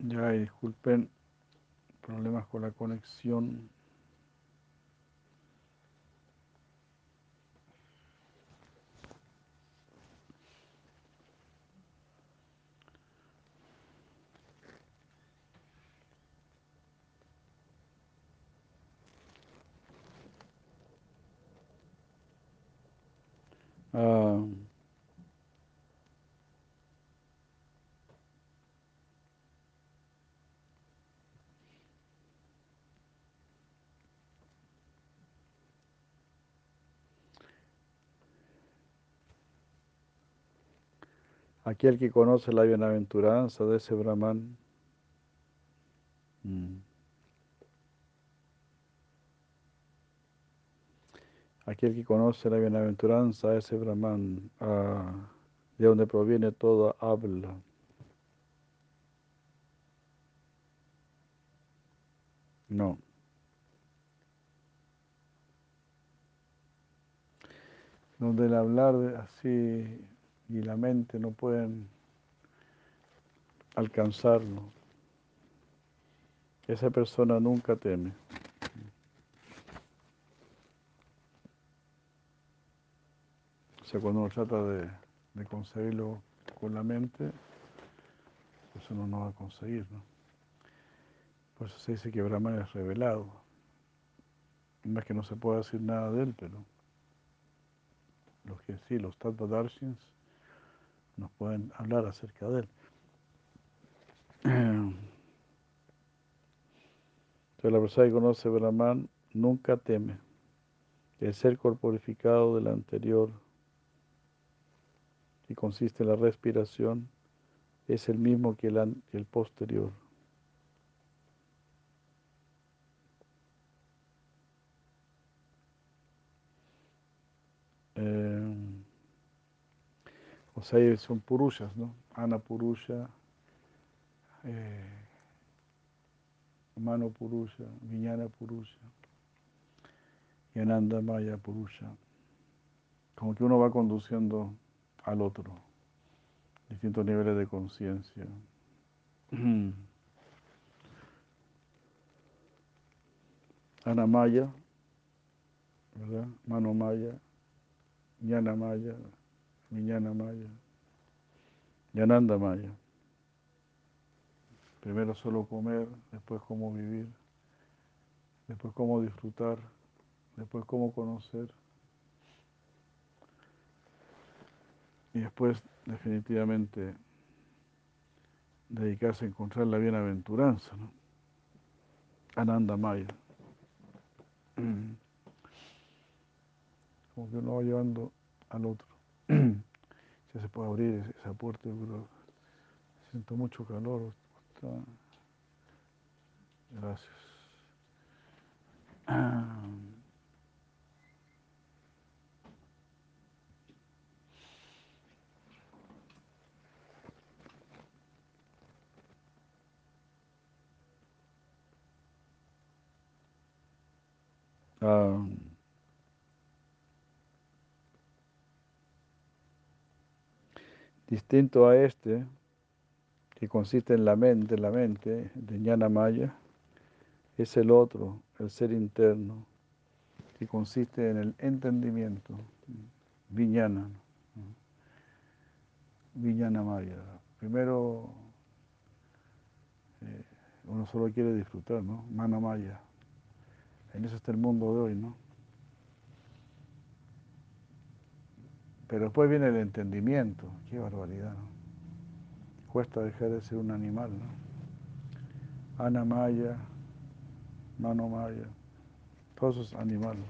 Ya, disculpen, problemas con la conexión. Ah, aquel que conoce la bienaventuranza de ese Brahman. mm, Aquel que conoce la bienaventuranza de ese Brahman, ah, de donde proviene toda habla. No. Donde el hablar así y la mente no pueden alcanzarlo. Esa persona nunca teme. O sea, cuando uno trata de, conseguirlo con la mente, pues uno no va a conseguir, ¿no? Por eso se dice que Brahman es revelado. No es que no se pueda decir nada de él, pero los que sí, los Tattva-darshins, nos pueden hablar acerca de él. Entonces la persona que conoce Brahman nunca teme. El ser corporificado del anterior, que consiste en la respiración, es el mismo que el, el posterior. O sea, son purushas, ¿no? Ana Purusha, eh, Mano Purusha, Vijnana Purusha y Ananda Maya Purusha. Como que uno va conduciendo al otro, distintos niveles de conciencia. Ana Maya, ¿verdad? Mano Maya, Jnana Maya, Vijnana Maya, Yananda Maya. Primero solo comer, después cómo vivir, después cómo disfrutar, después cómo conocer y después definitivamente dedicarse a encontrar la bienaventuranza, ¿no? Ananda Maya. Como que uno va llevando al otro. Ya se puede abrir esa puerta, pero siento mucho calor. Gracias. Ah, distinto a este, que consiste en la mente, la mente de Jnana Maya, es el otro, el ser interno, que consiste en el entendimiento, Vijnana, Vijnana Maya. Primero, eh, uno solo quiere disfrutar, ¿no? Mana Maya. En eso está el mundo de hoy, ¿no? Pero después viene el entendimiento, qué barbaridad, ¿no? Cuesta dejar de ser un animal, ¿no? Ana Maya, Mano Maya, todos esos animales.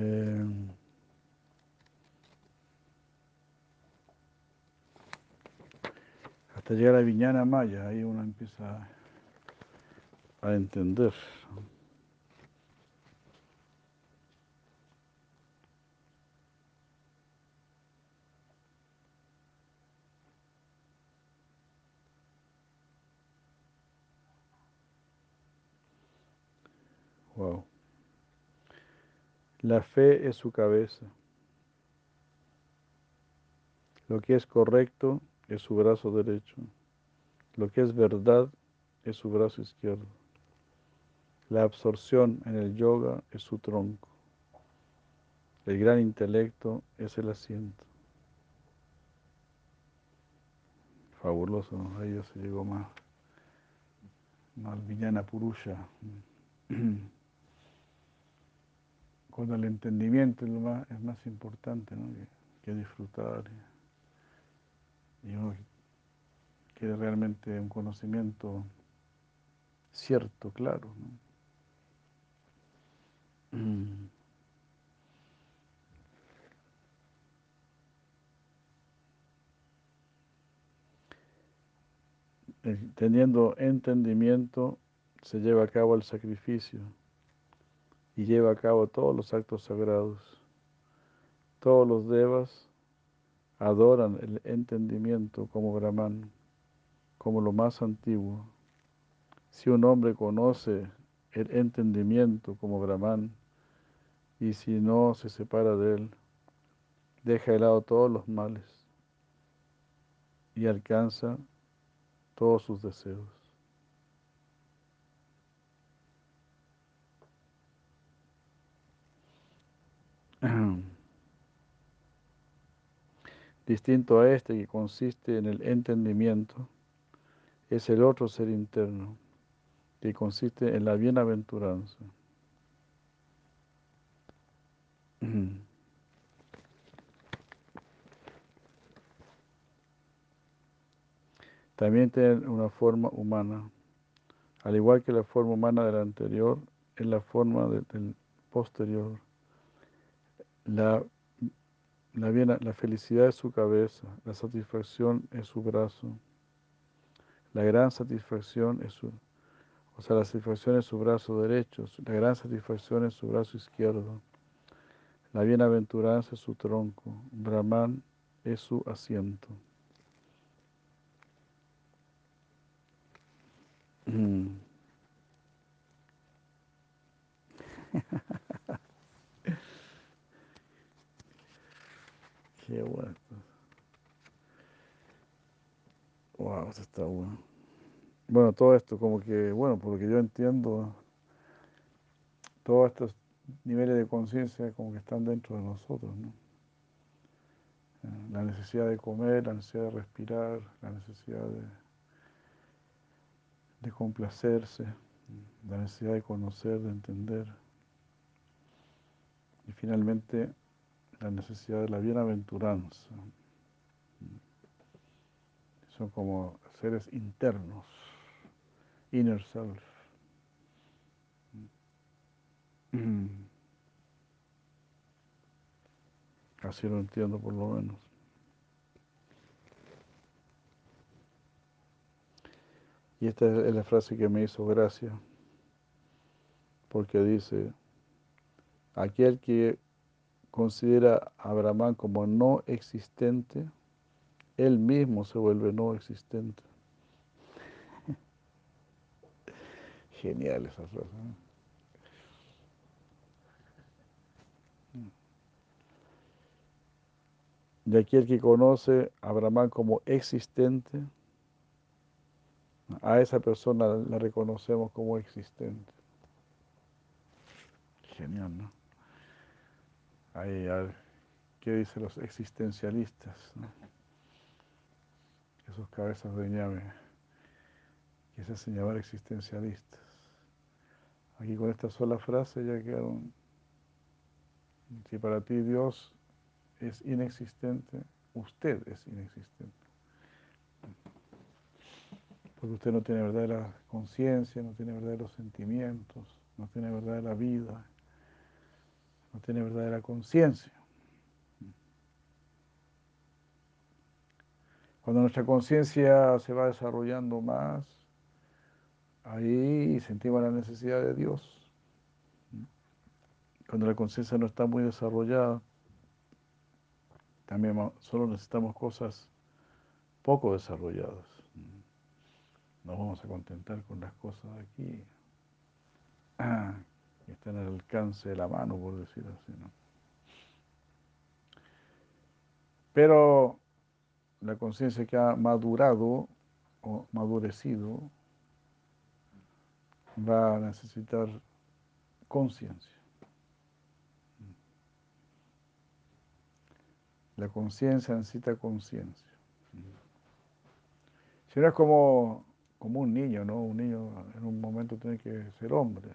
Eh, hasta llegar a Viñana Maya, ahí uno empieza a entender. Wow. La fe es su cabeza. Lo que es correcto es su brazo derecho. Lo que es verdad es su brazo izquierdo. La absorción en el yoga es su tronco. El gran intelecto es el asiento. Fabuloso, ¿no? ahí se llegó más, más villana purusha. Cuando el entendimiento es, más, es más importante que, disfrutar. Y uno quiere realmente un conocimiento cierto, claro. teniendo entendimiento, se lleva a cabo el sacrificio y lleva a cabo todos los actos sagrados. Todos los devas adoran el entendimiento como Brahman, como lo más antiguo. Si un hombre conoce el entendimiento como Brahman y si no se separa de él, deja de lado todos los males y alcanza todos sus deseos. Distinto a este que consiste en el entendimiento, es el otro ser interno, que consiste en la bienaventuranza. también tiene una forma humana, al igual que la forma humana del anterior, es la forma del posterior. La, la, la felicidad es su cabeza, la satisfacción es su brazo, la gran satisfacción es su, o sea, la satisfacción es su brazo derecho, la gran satisfacción es su brazo izquierdo, la bienaventuranza es su tronco, Brahman es su asiento. Mm. Qué bueno. Wow, eso está bueno. Bueno, todo esto como que, bueno, por lo que yo entiendo, todos estos niveles de conciencia como que están dentro de nosotros, ¿no? La necesidad de comer, la necesidad de respirar, la necesidad de complacerse, la necesidad de conocer, de entender. Y finalmente la necesidad de la bienaventuranza. Son como seres internos, inner self. Así lo entiendo por lo menos. Y esta es la frase que me hizo gracia, porque dice, aquel que considera a Brahman como no existente, él mismo se vuelve no existente. Genial esa frase. Y aquel que conoce a Brahman como existente, a esa persona la reconocemos como existente. Genial, ¿no? Ahí, ¿qué dicen los existencialistas? Esos cabezas de ñame que se hacen llamar existencialistas. Aquí con esta sola frase ya quedaron. Si para ti Dios es inexistente, usted es inexistente porque usted no tiene verdadera conciencia, no tiene verdaderos sentimientos, no tiene verdadera vida, no tiene verdadera conciencia. Cuando nuestra conciencia se va desarrollando más, ahí sentimos la necesidad de Dios. Cuando la conciencia no está muy desarrollada, también solo necesitamos cosas poco desarrolladas nos vamos a contentar con las cosas aquí. está en el alcance de la mano, por decirlo así. ¿no? Pero la conciencia que ha madurado o madurecido va a necesitar conciencia. La conciencia necesita conciencia. Si no es como, como un niño, ¿no? Un niño en un momento tiene que ser hombre,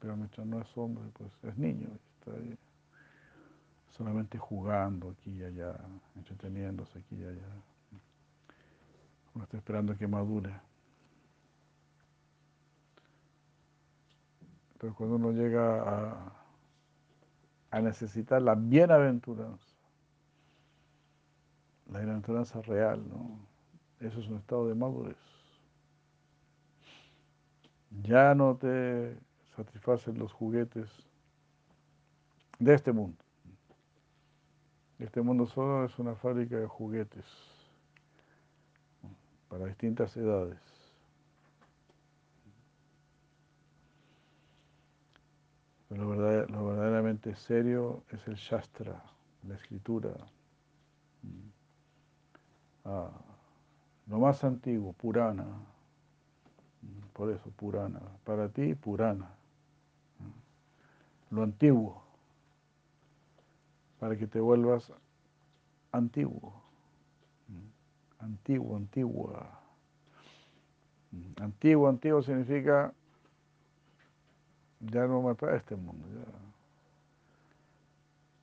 pero mientras no es hombre, pues es niño, está solamente jugando aquí y allá, entreteniéndose aquí y allá. Uno está esperando que madure. Pero cuando uno llega a, a necesitar la bienaventuranza, la bienaventuranza real, ¿no? Eso es un estado de madurez. Ya no te satisfacen los juguetes de este mundo. Este mundo solo es una fábrica de juguetes para distintas edades. Lo, verdaderamente serio es el Shastra, la escritura. Ah, lo más antiguo, Purana. Por eso, Purana. Para ti, Purana. Lo antiguo para que te vuelvas antiguo, antiguo, antigua. Antiguo, antiguo significa ya no me atrae este mundo. Ya.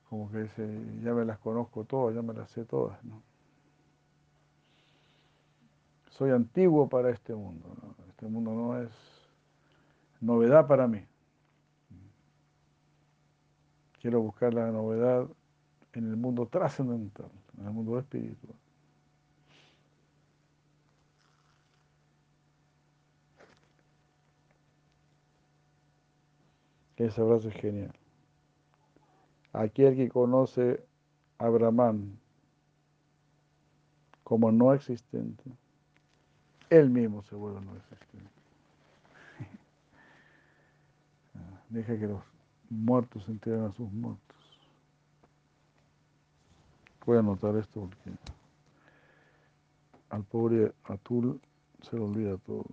Como que dice, ya me las conozco todas, ya me las sé todas. ¿no? Soy antiguo para este mundo. Este mundo no es novedad para mí. Quiero buscar la novedad en el mundo trascendental, en el mundo espiritual. Esa frase es genial. Aquel que conoce a Brahman como no existente, él mismo se vuelve no existente. Deja que los muertos entierren a sus muertos. Voy a anotar esto porque al pobre Atul se le olvida todo.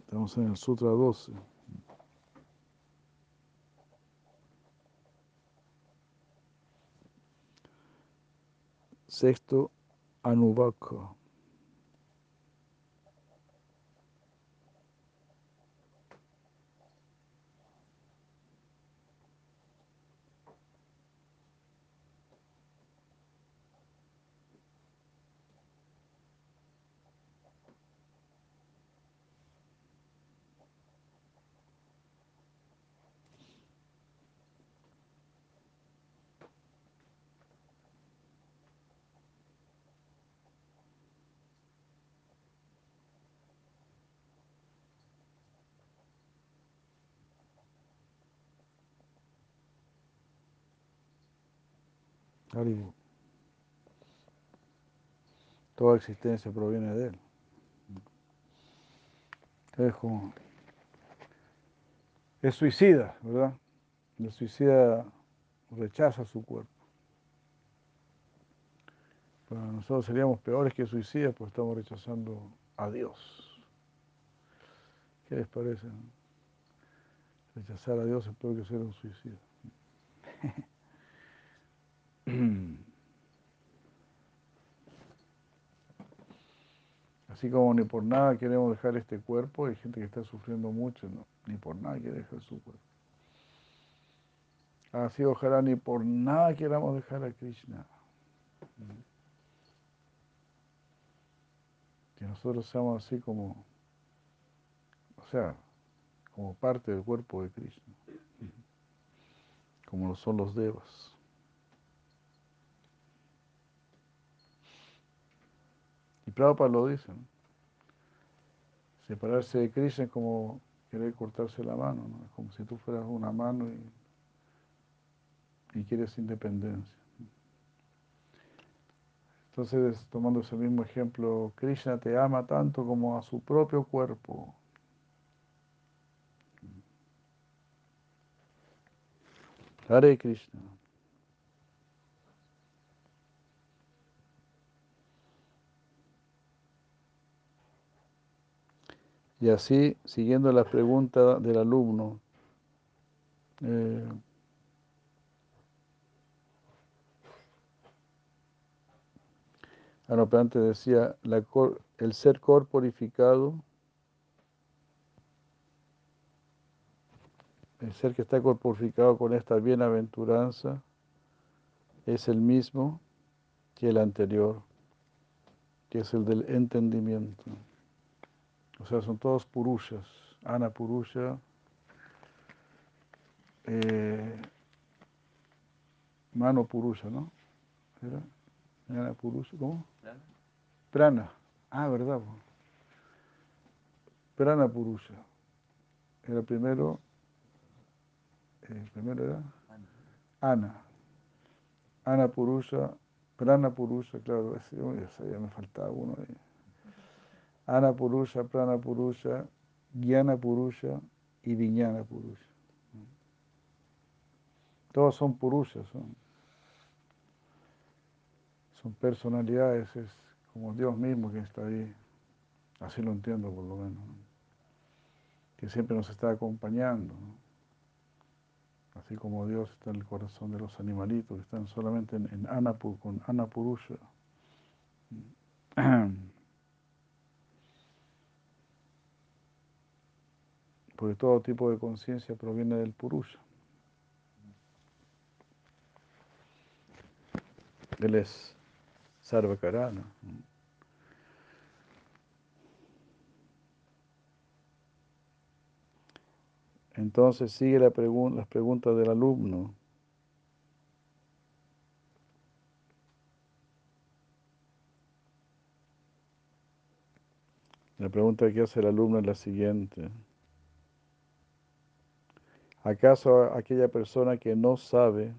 Estamos en el Sutra 12. Sexto, Anubaka. Toda existencia proviene de él. Es. Es suicida, ¿verdad? El suicida rechaza su cuerpo. Para nosotros seríamos peores que suicidas porque estamos rechazando a Dios. ¿Qué les parece? Rechazar a Dios es peor que ser un suicida. Así como ni por nada queremos dejar este cuerpo, hay gente que está sufriendo mucho, ni por nada quiere dejar su cuerpo. Así ojalá ni por nada queramos dejar a Krishna. Que nosotros seamos así como, o sea, como parte del cuerpo de Krishna, como lo son los devas. Prabhupada lo dice. Separarse de Krishna es como querer cortarse la mano, ¿no? es como si tú fueras una mano y, y quieres independencia. Entonces, tomando ese mismo ejemplo, Krishna te ama tanto como a su propio cuerpo. Hare Krishna. Y así, siguiendo la pregunta del alumno, eh, antes decía, el ser corporificado, el ser que está corporificado con esta bienaventuranza, es el mismo que el anterior, que es el del entendimiento. O sea, son todos purushas. Ana purusha, eh, mano purusha, ¿no? ¿Era? Ana purusha, ¿cómo? Prana. Prana. Ah, ¿verdad? Prana purusha. Era primero, eh, primero era Ana. Ana purusha, prana purusha, claro, ya me faltaba uno ahí. Ana Purusha, Prana Purusha, Gyana Purusha y Viñana Purusha. Todos son Purushas, son, son personalidades, es como Dios mismo que está ahí. Así lo entiendo por lo menos. Que siempre nos está acompañando. Así como Dios está en el corazón de los animalitos que están solamente en, en Anapur, con Anapurusha. porque todo tipo de conciencia proviene del Purusha. Él es Sarvakarana. Entonces sigue la las preguntas del alumno. La pregunta que hace el alumno es la siguiente. ¿Acaso aquella persona que no sabe,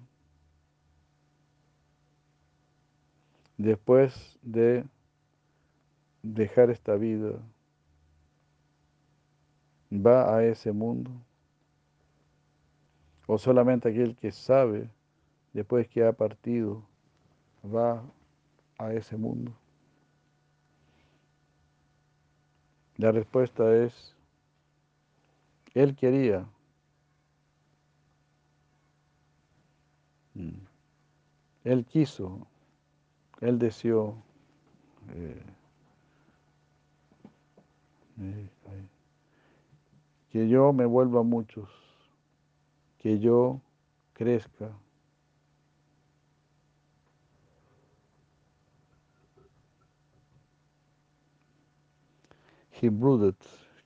después de dejar esta vida, va a ese mundo? ¿O solamente aquel que sabe, después que ha partido, va a ese mundo? La respuesta es, él quería Él quiso, él deseó eh, eh, que yo me vuelva muchos, que yo crezca. He brooded.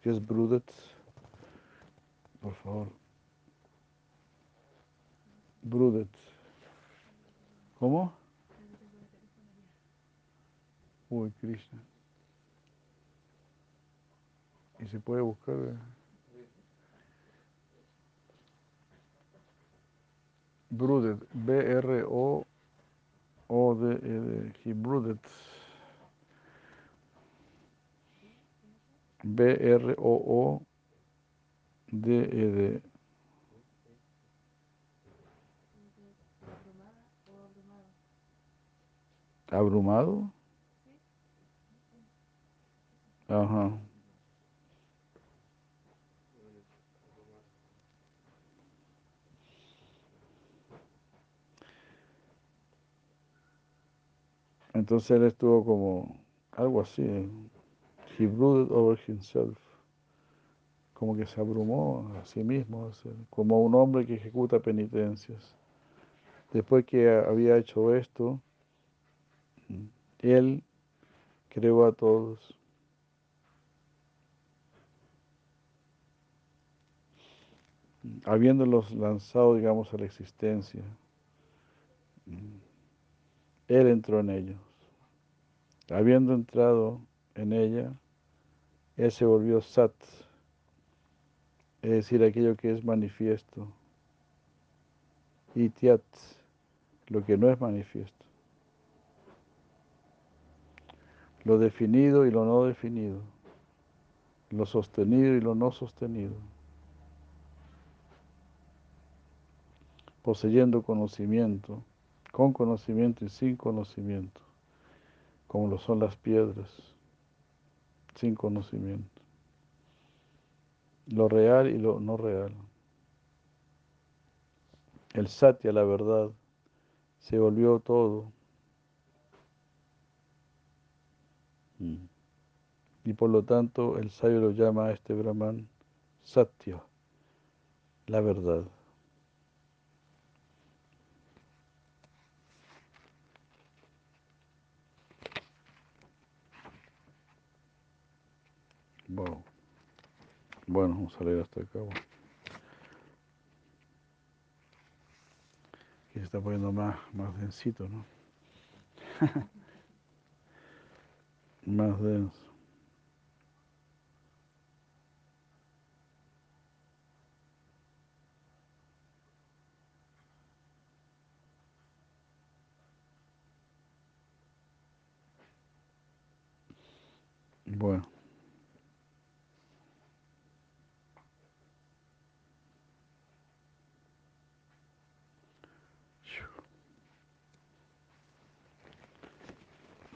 ¿Qué es brooded? Por favor. Brooded. ¿Cómo? Uy, Krishna. Y se puede buscar. Eh? Brooded, he brooded. B-R-O-O-D-E-D. ¿Abrumado? Ajá. Entonces él estuvo como algo así. He brooded over himself. Como que se abrumó a sí mismo, como un hombre que ejecuta penitencias. Después que había hecho esto, él creó a todos. Habiéndolos lanzado, digamos, a la existencia, Él entró en ellos. Habiendo entrado en ella, Él se volvió Sat, es decir, aquello que es manifiesto, y Tiat, lo que no es manifiesto. Lo definido y lo no definido, lo sostenido y lo no sostenido, poseyendo conocimiento, con conocimiento y sin conocimiento, como lo son las piedras, sin conocimiento, lo real y lo no real. El satya, la verdad, se volvió todo. Mm. Y por lo tanto el sabio lo llama a este Brahman Satya, la verdad. Wow. Bueno, vamos a leer hasta acá. Aquí se está poniendo más, más densito, ¿no? más denso. Bueno.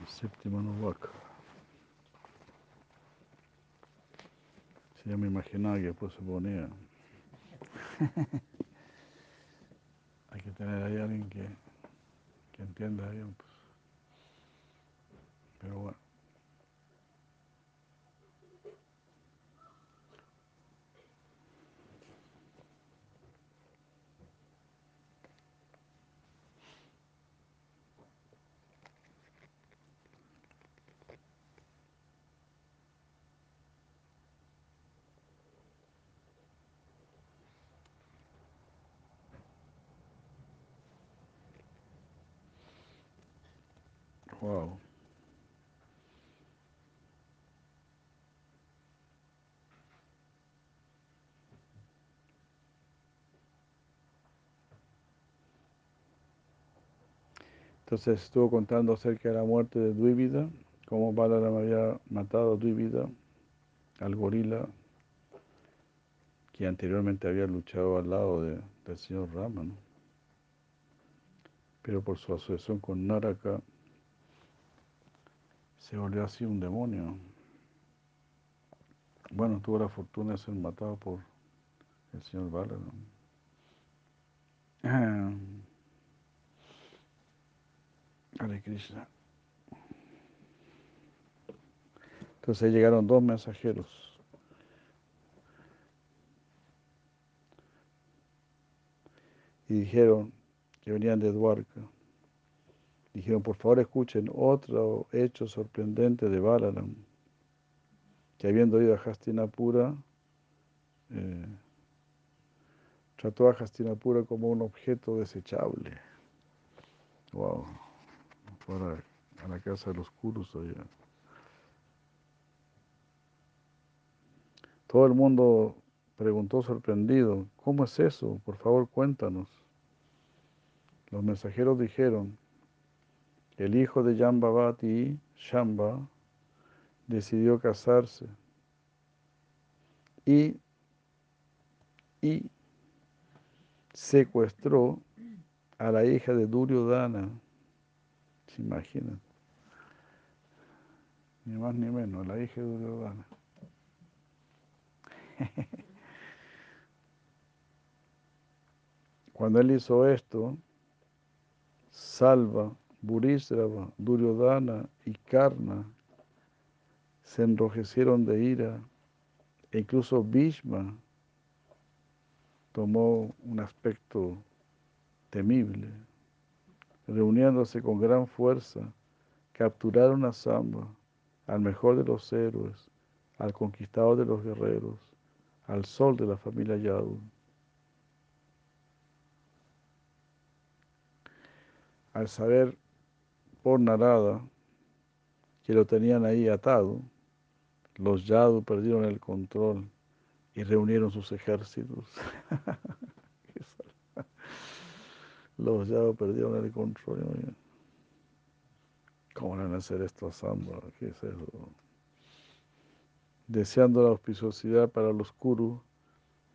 Séptima Novaka. Si ya me imaginaba que después se ponía. Hay que tener ahí alguien que, que entienda bien. Pues. Pero bueno. Wow. Entonces estuvo contando acerca de la muerte de Duivida, cómo Balaram había matado a Duivida, al gorila, que anteriormente había luchado al lado de, del señor Rama, ¿no? pero por su asociación con Naraka se volvió así un demonio. Bueno, tuvo la fortuna de ser matado por el señor Balaram. Hare Krishna. Entonces llegaron dos mensajeros. Y dijeron que venían de Dwarka. Dijeron, por favor escuchen otro hecho sorprendente de Balaram, que habiendo ido a Hastinapura, eh, trató a Hastinapura como un objeto desechable. Wow para a la casa de los curos allá. Todo el mundo preguntó sorprendido, ¿cómo es eso? Por favor, cuéntanos. Los mensajeros dijeron, el hijo de Jambavati, Shamba, decidió casarse y, y secuestró a la hija de Duryodhana se imaginan. Ni más ni menos, la hija de Duryodhana. Cuando él hizo esto, Salva, Burisrava, Duryodhana y Karna se enrojecieron de ira e incluso Bhishma tomó un aspecto temible reuniéndose con gran fuerza, capturaron a Samba, al mejor de los héroes, al conquistador de los guerreros, al sol de la familia Yadu. Al saber por Narada que lo tenían ahí atado, los Yadu perdieron el control y reunieron sus ejércitos. Los ya perdieron el control. ¿Cómo van a hacer esto a? ¿Qué es eso? Deseando la auspiciosidad para los Kuru,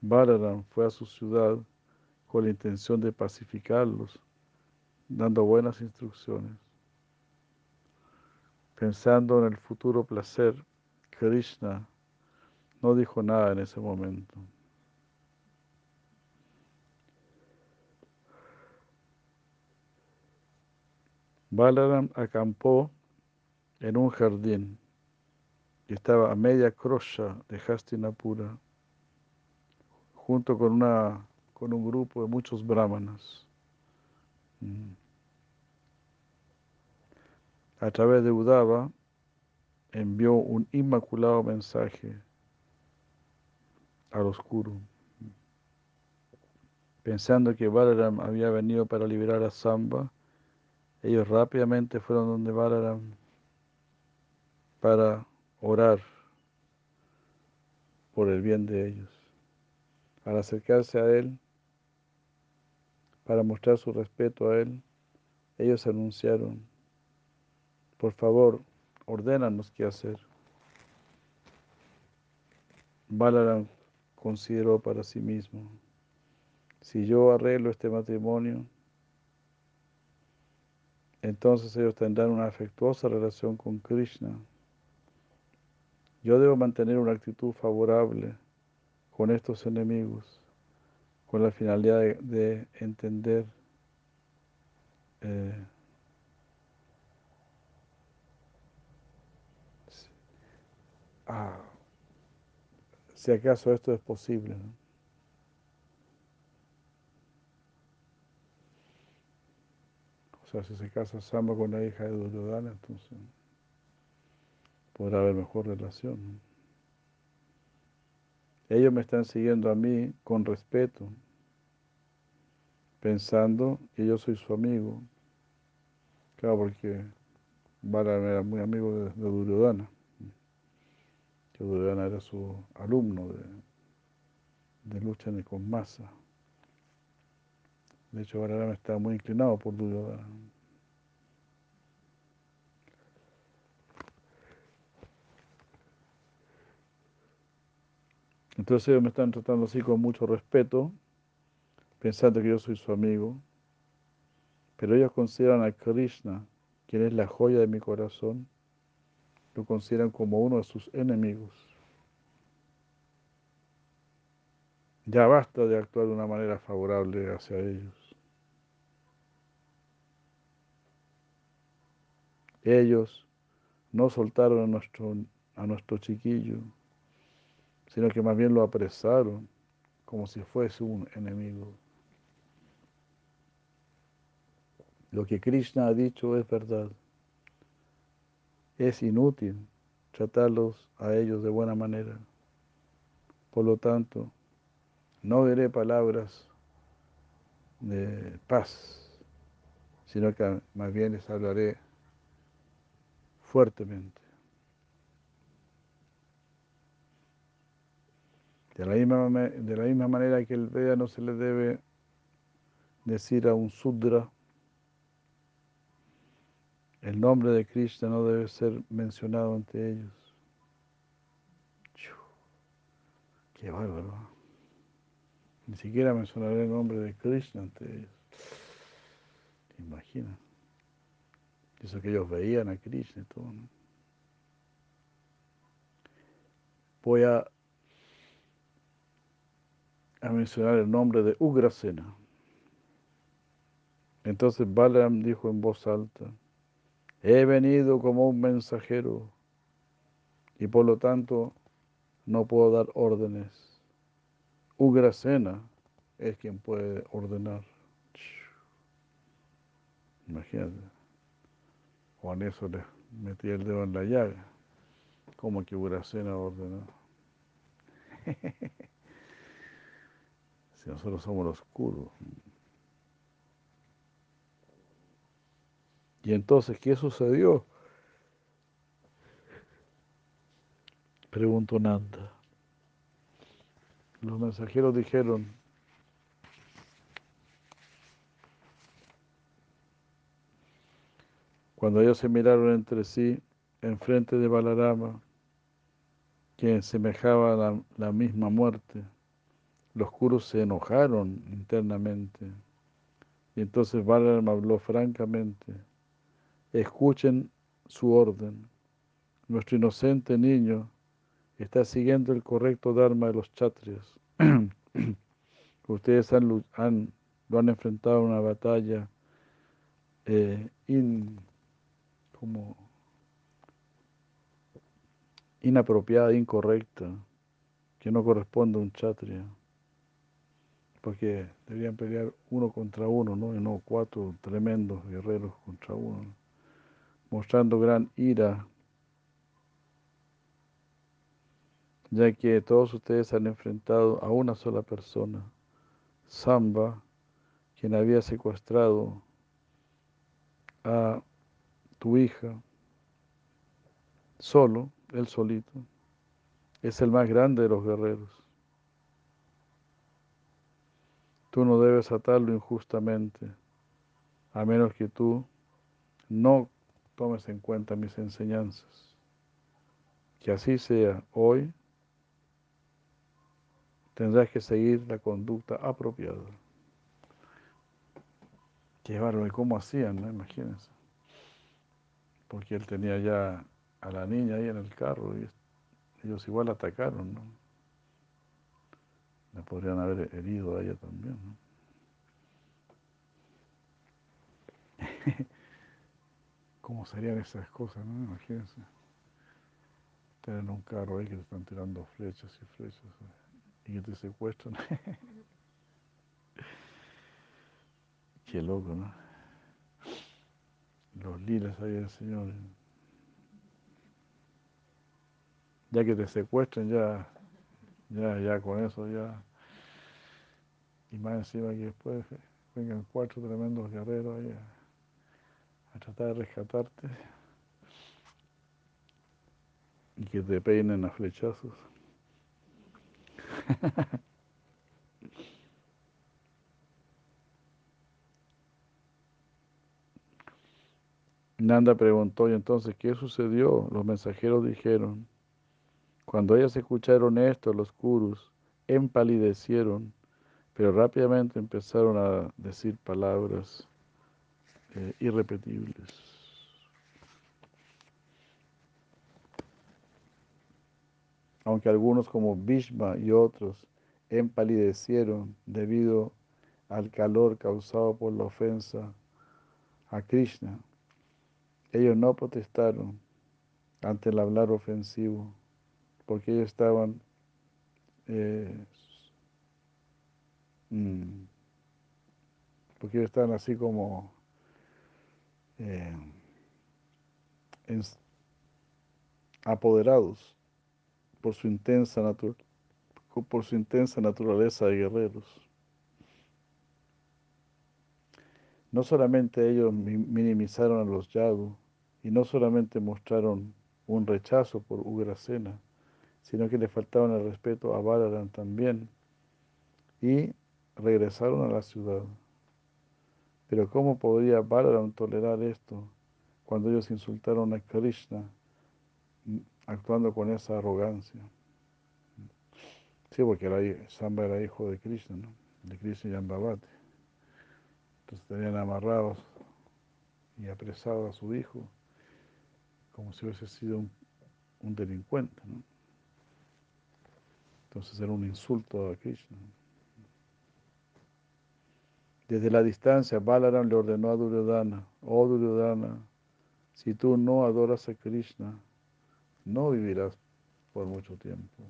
Balaram fue a su ciudad con la intención de pacificarlos, dando buenas instrucciones. Pensando en el futuro placer, Krishna no dijo nada en ese momento. Balaram acampó en un jardín y estaba a media crosha de Hastinapura, junto con, una, con un grupo de muchos brahmanas. Mm. A través de Udava envió un inmaculado mensaje al oscuro, pensando que Balaram había venido para liberar a Samba ellos rápidamente fueron donde Balaram para orar por el bien de ellos. Al acercarse a él, para mostrar su respeto a él, ellos anunciaron, por favor, ordénanos qué hacer. Balaram consideró para sí mismo, si yo arreglo este matrimonio, entonces ellos tendrán una afectuosa relación con Krishna. Yo debo mantener una actitud favorable con estos enemigos, con la finalidad de, entender eh, ah, si acaso esto es posible. O sea, si se casa Samba con la hija de Duryodhana, entonces podrá haber mejor relación. Ellos me están siguiendo a mí con respeto, pensando que yo soy su amigo. Claro, porque Balan era muy amigo de, de Duryodhana. Que Duryodhana era su alumno de, de lucha con masa. De hecho, Balarama estaba muy inclinado por Duryodhana. Entonces ellos me están tratando así con mucho respeto, pensando que yo soy su amigo. Pero ellos consideran a Krishna, quien es la joya de mi corazón, lo consideran como uno de sus enemigos. Ya basta de actuar de una manera favorable hacia ellos. Ellos no soltaron a nuestro, a nuestro chiquillo, sino que más bien lo apresaron como si fuese un enemigo. Lo que Krishna ha dicho es verdad. Es inútil tratarlos a ellos de buena manera. Por lo tanto, no diré palabras de paz, sino que más bien les hablaré fuertemente. De la, misma, de la misma manera que el Veda no se le debe decir a un Sudra, el nombre de Krishna no debe ser mencionado ante ellos. Qué bárbaro. Ni siquiera mencionaré el nombre de Krishna ante ellos. Imagina. Eso que ellos veían a Krishna y todo. Voy a, mencionar el nombre de Ugrasena. Entonces Balaam dijo en voz alta, he venido como un mensajero y por lo tanto no puedo dar órdenes. Ugrasena es quien puede ordenar. Imagínate. Juan eso le metía el dedo en la llaga, como que Uracena ordenó. si nosotros somos los oscuros. Y entonces, ¿qué sucedió? Preguntó Nanda. Los mensajeros dijeron, Cuando ellos se miraron entre sí, enfrente de Balarama, quien semejaba la, la misma muerte, los Kurus se enojaron internamente. Y entonces Balarama habló francamente, escuchen su orden. Nuestro inocente niño está siguiendo el correcto dharma de los chatrias. Ustedes han, han, lo han enfrentado en una batalla eh, in, como inapropiada, incorrecta, que no corresponde a un chatria. Porque deberían pelear uno contra uno, ¿no? Y no cuatro tremendos guerreros contra uno. Mostrando gran ira, ya que todos ustedes han enfrentado a una sola persona, Samba, quien había secuestrado a tu hija, solo, él solito, es el más grande de los guerreros. Tú no debes atarlo injustamente, a menos que tú no tomes en cuenta mis enseñanzas. Que así sea hoy, tendrás que seguir la conducta apropiada. Qué bárbaro, ¿y cómo hacían? No? Imagínense. Porque él tenía ya a la niña ahí en el carro y ellos igual atacaron, ¿no? La podrían haber herido a ella también, ¿no? ¿Cómo serían esas cosas, no? Imagínense. Tener un carro ahí que te están tirando flechas y flechas y que te secuestran. Qué loco, ¿no? Los lilas ahí del Señor. Ya que te secuestren, ya, ya, ya con eso, ya. Y más encima que después vengan cuatro tremendos guerreros ahí a, a tratar de rescatarte y que te peinen a flechazos. Nanda preguntó, ¿y entonces qué sucedió? Los mensajeros dijeron, cuando ellos escucharon esto, los kurus empalidecieron, pero rápidamente empezaron a decir palabras eh, irrepetibles. Aunque algunos como Bhishma y otros empalidecieron debido al calor causado por la ofensa a Krishna, ellos no protestaron ante el hablar ofensivo, porque ellos estaban eh, mm, porque ellos estaban así como eh, apoderados por su intensa por su intensa naturaleza de guerreros. No solamente ellos minimizaron a los Yadu, y no solamente mostraron un rechazo por Ugrasena, sino que le faltaban el respeto a Balaram también y regresaron a la ciudad. Pero ¿cómo podría Balaram tolerar esto cuando ellos insultaron a Krishna actuando con esa arrogancia? Sí, porque Samba era hijo de Krishna, ¿no? de Krishna Entonces tenían amarrados y apresados a su hijo como si hubiese sido un, delincuente. ¿no? Entonces era un insulto a Krishna. Desde la distancia, Balaram le ordenó a Duryodhana, oh Duryodhana, si tú no adoras a Krishna, no vivirás por mucho tiempo.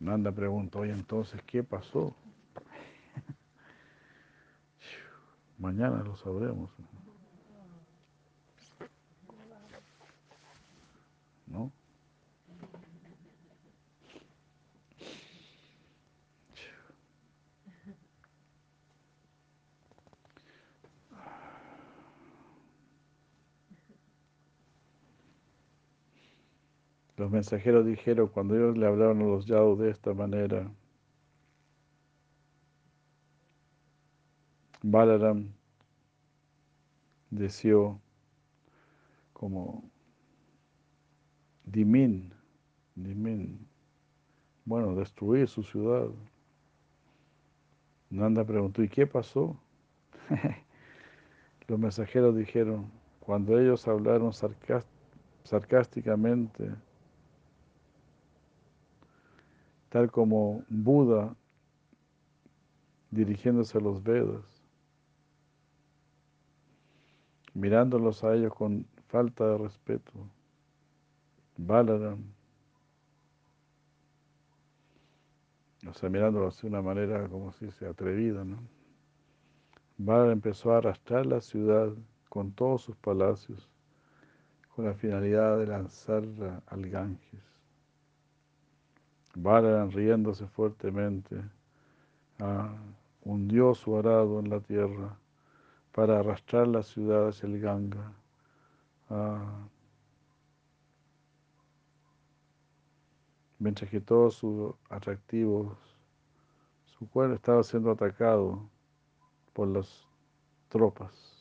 Nanda preguntó, oye, entonces, ¿qué pasó? Mañana lo sabremos. ¿No? Los mensajeros dijeron, cuando ellos le hablaron a los yados de esta manera, Balaram deseó como Dimin, Dimin, bueno, destruir su ciudad. Nanda preguntó, ¿y qué pasó? Los mensajeros dijeron, cuando ellos hablaron sarcásticamente, tal como Buda dirigiéndose a los Vedas, mirándolos a ellos con falta de respeto, Balaram, o sea, mirándolos de una manera como si se atrevida, ¿no? Balaram empezó a arrastrar la ciudad con todos sus palacios con la finalidad de lanzar al Ganges. Balaram, riéndose fuertemente, hundió su arado en la tierra para arrastrar la ciudad hacia el Ganga. Ah, mientras que todos sus atractivos, su cuerpo estaba siendo atacado por las tropas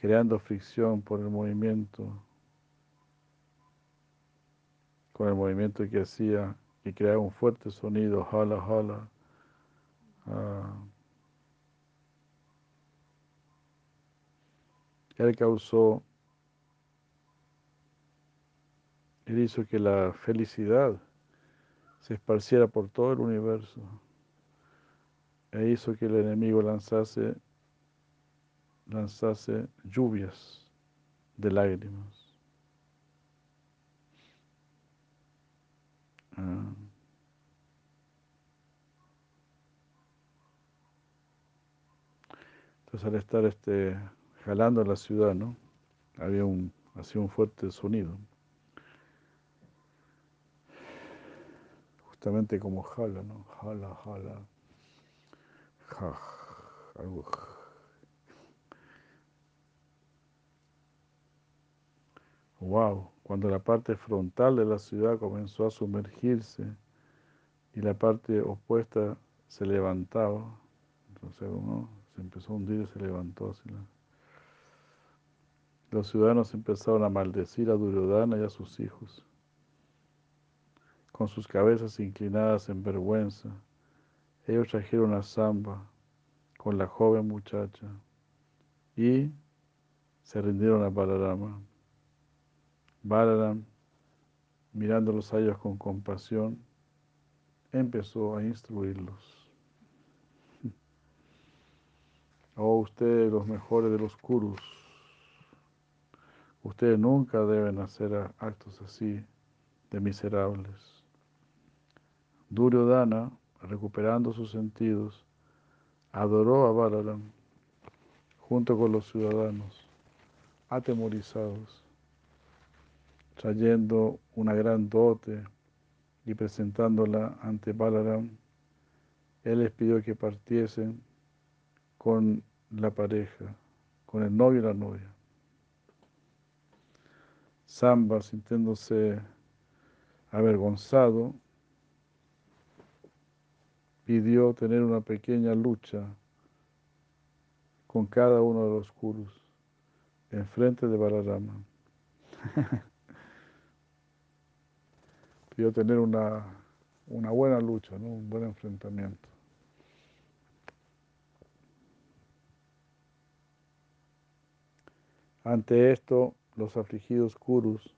creando fricción por el movimiento, con el movimiento que hacía, que creaba un fuerte sonido, jala, jala. Ah. él causó, él hizo que la felicidad se esparciera por todo el universo e hizo que el enemigo lanzase lanzase lluvias de lágrimas. Ah. Entonces al estar este, jalando la ciudad, ¿no? Había un, hacía un fuerte sonido. Justamente como jala, ¿no? Jala, jala. Ja, algo Wow, cuando la parte frontal de la ciudad comenzó a sumergirse y la parte opuesta se levantaba, entonces uno empezó a hundir y se levantó así. Los ciudadanos empezaron a maldecir a Duryodhana y a sus hijos, con sus cabezas inclinadas en vergüenza. Ellos trajeron a Samba con la joven muchacha y se rindieron a Balarama. Balaram, mirándolos a ellos con compasión, empezó a instruirlos. Oh, ustedes los mejores de los Kurus, ustedes nunca deben hacer actos así de miserables. Duryodhana, recuperando sus sentidos, adoró a Balaram junto con los ciudadanos, atemorizados trayendo una gran dote y presentándola ante Balaram, él les pidió que partiesen con la pareja, con el novio y la novia. Samba, sintiéndose avergonzado, pidió tener una pequeña lucha con cada uno de los kurus enfrente de Balarama. pidió tener una, buena lucha, un buen enfrentamiento. Ante esto, los afligidos Kurus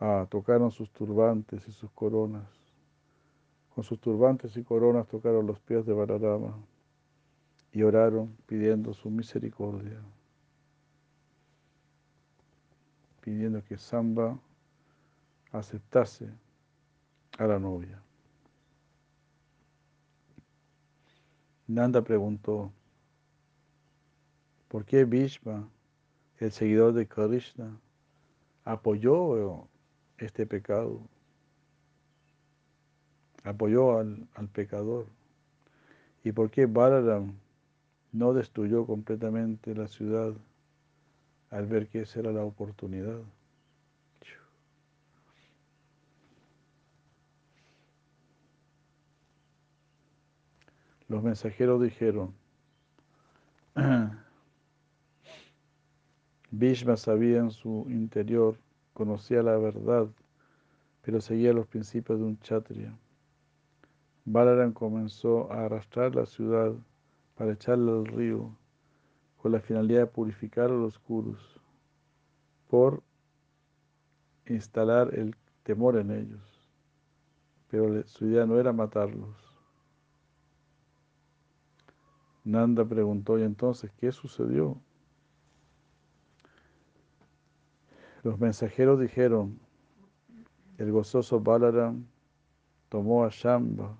ah, tocaron sus turbantes y sus coronas. Con sus turbantes y coronas tocaron los pies de Balarama y oraron pidiendo su misericordia, pidiendo que Samba aceptase a la novia. Nanda preguntó, ¿por qué Bhishma, el seguidor de Krishna, apoyó este pecado? Apoyó al, al pecador. ¿Y por qué Balaram no destruyó completamente la ciudad al ver que esa era la oportunidad? Los mensajeros dijeron, Bhishma sabía en su interior, conocía la verdad, pero seguía los principios de un kshatriya. Balaram comenzó a arrastrar la ciudad para echarla al río con la finalidad de purificar a los kurus por instalar el temor en ellos. Pero su idea no era matarlos. Nanda preguntó, ¿y entonces qué sucedió? Los mensajeros dijeron, el gozoso Balaram tomó a Shamba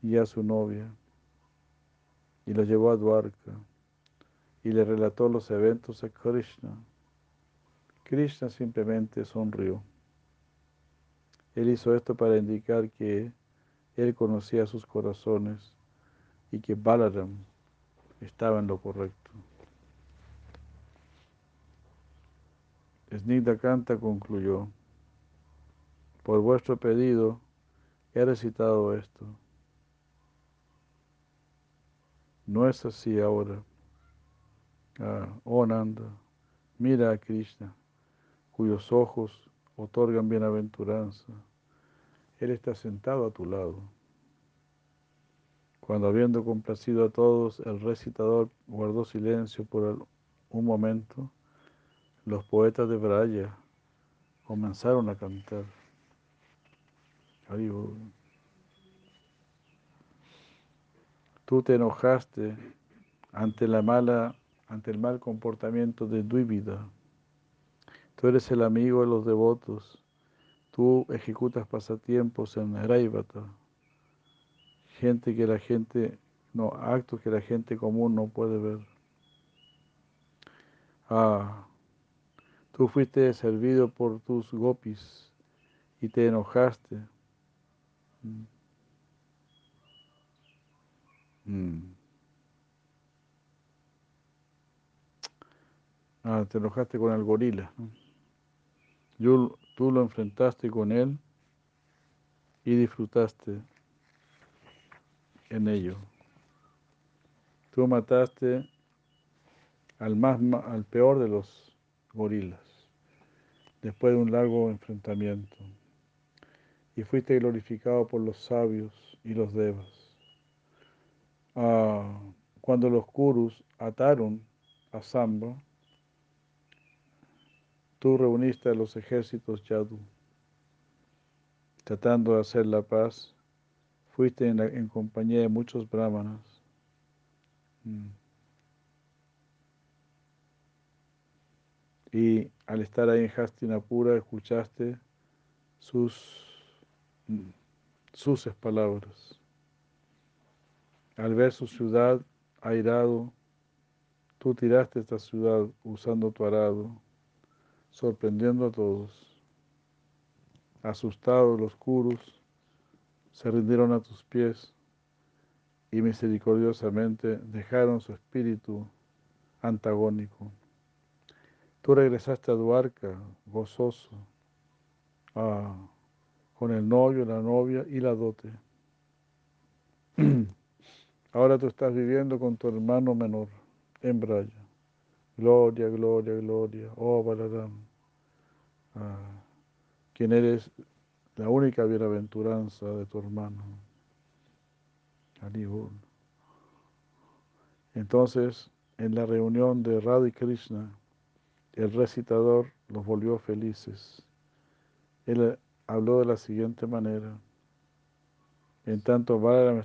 y a su novia y lo llevó a Dwarka y le relató los eventos a Krishna. Krishna simplemente sonrió. Él hizo esto para indicar que él conocía sus corazones y que Balaram estaba en lo correcto. Snigdha Kanta concluyó, por vuestro pedido he recitado esto. No es así ahora. Ah, oh Nanda, mira a Krishna, cuyos ojos otorgan bienaventuranza. Él está sentado a tu lado. Cuando habiendo complacido a todos, el recitador guardó silencio por un momento, los poetas de Braya comenzaron a cantar. Tú te enojaste ante la mala, ante el mal comportamiento de Duivida. Tú eres el amigo de los devotos. Tú ejecutas pasatiempos en Raivata gente que la gente, no, actos que la gente común no puede ver. Ah, tú fuiste servido por tus gopis y te enojaste. Mm. Mm. Ah, te enojaste con el gorila. Tú lo enfrentaste con él y disfrutaste en ello. Tú mataste al, más, al peor de los gorilas después de un largo enfrentamiento y fuiste glorificado por los sabios y los devas. Ah, cuando los kurus ataron a Samba, tú reuniste a los ejércitos Yadu, tratando de hacer la paz fuiste en, compañía de muchos brahmanas. Mm. Y al estar ahí en Hastinapura escuchaste sus, sus palabras. Al ver su ciudad airado, tú tiraste esta ciudad usando tu arado, sorprendiendo a todos. Asustados los kurus, se rindieron a tus pies y misericordiosamente dejaron su espíritu antagónico. Tú regresaste a Duarca gozoso, con el novio, la novia y la dote. Ahora tú estás viviendo con tu hermano menor en Braya. Gloria, gloria, gloria. Oh, Balaram. Ah, quien eres la única bienaventuranza de tu hermano. Entonces, en la reunión de Radha y Krishna, el recitador los volvió felices. Él habló de la siguiente manera. En tanto Balaram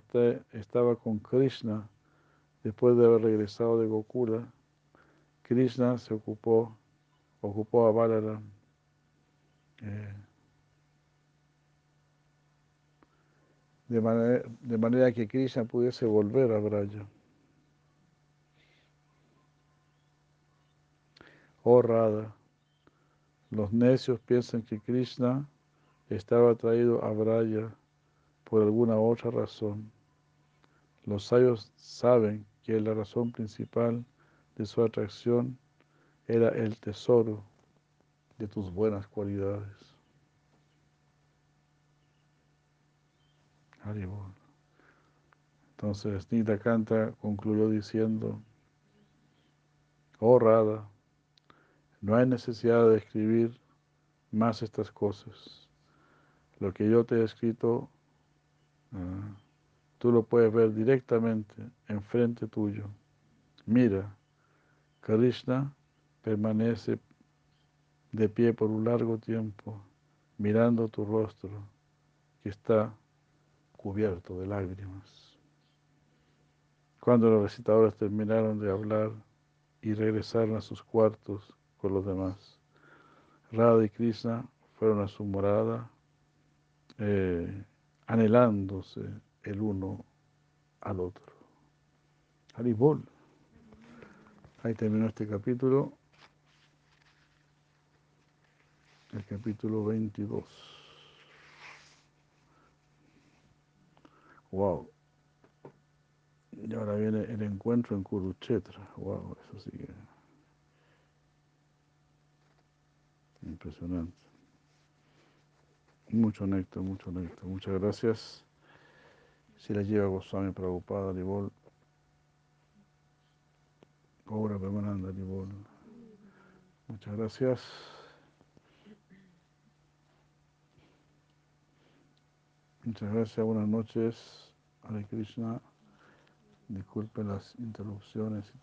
estaba con Krishna, después de haber regresado de Gokula, Krishna se ocupó, ocupó a Balaram. Eh, de manera, que Krishna pudiese volver a Braya. Oh Radha, los necios piensan que Krishna estaba atraído a Braya por alguna otra razón. Los sabios saben que la razón principal de su atracción era el tesoro de tus buenas cualidades. Entonces Nita Kanta concluyó diciendo, Oh Radha, no hay necesidad de escribir más estas cosas. Lo que yo te he escrito, ah, tú lo puedes ver directamente enfrente tuyo. Mira, Krishna permanece de pie por un largo tiempo, mirando tu rostro, que está cubierto de lágrimas. Cuando los recitadores terminaron de hablar y regresaron a sus cuartos con los demás, Radha y Krishna fueron a su morada, eh, anhelándose el uno al otro. Haribol. Ahí terminó este capítulo, el capítulo 22. Wow. Y ahora viene el encuentro en Kurukshetra. Wow, eso sí que. Impresionante. Mucho néctar, mucho néctar. Muchas gracias. Si la lleva Goswami Prabhupada, Libol. Ahora Permananda, Libol. Muchas gracias. Muchas gracias, buenas noches. Hare Krishna. Disculpen las interrupciones y todo.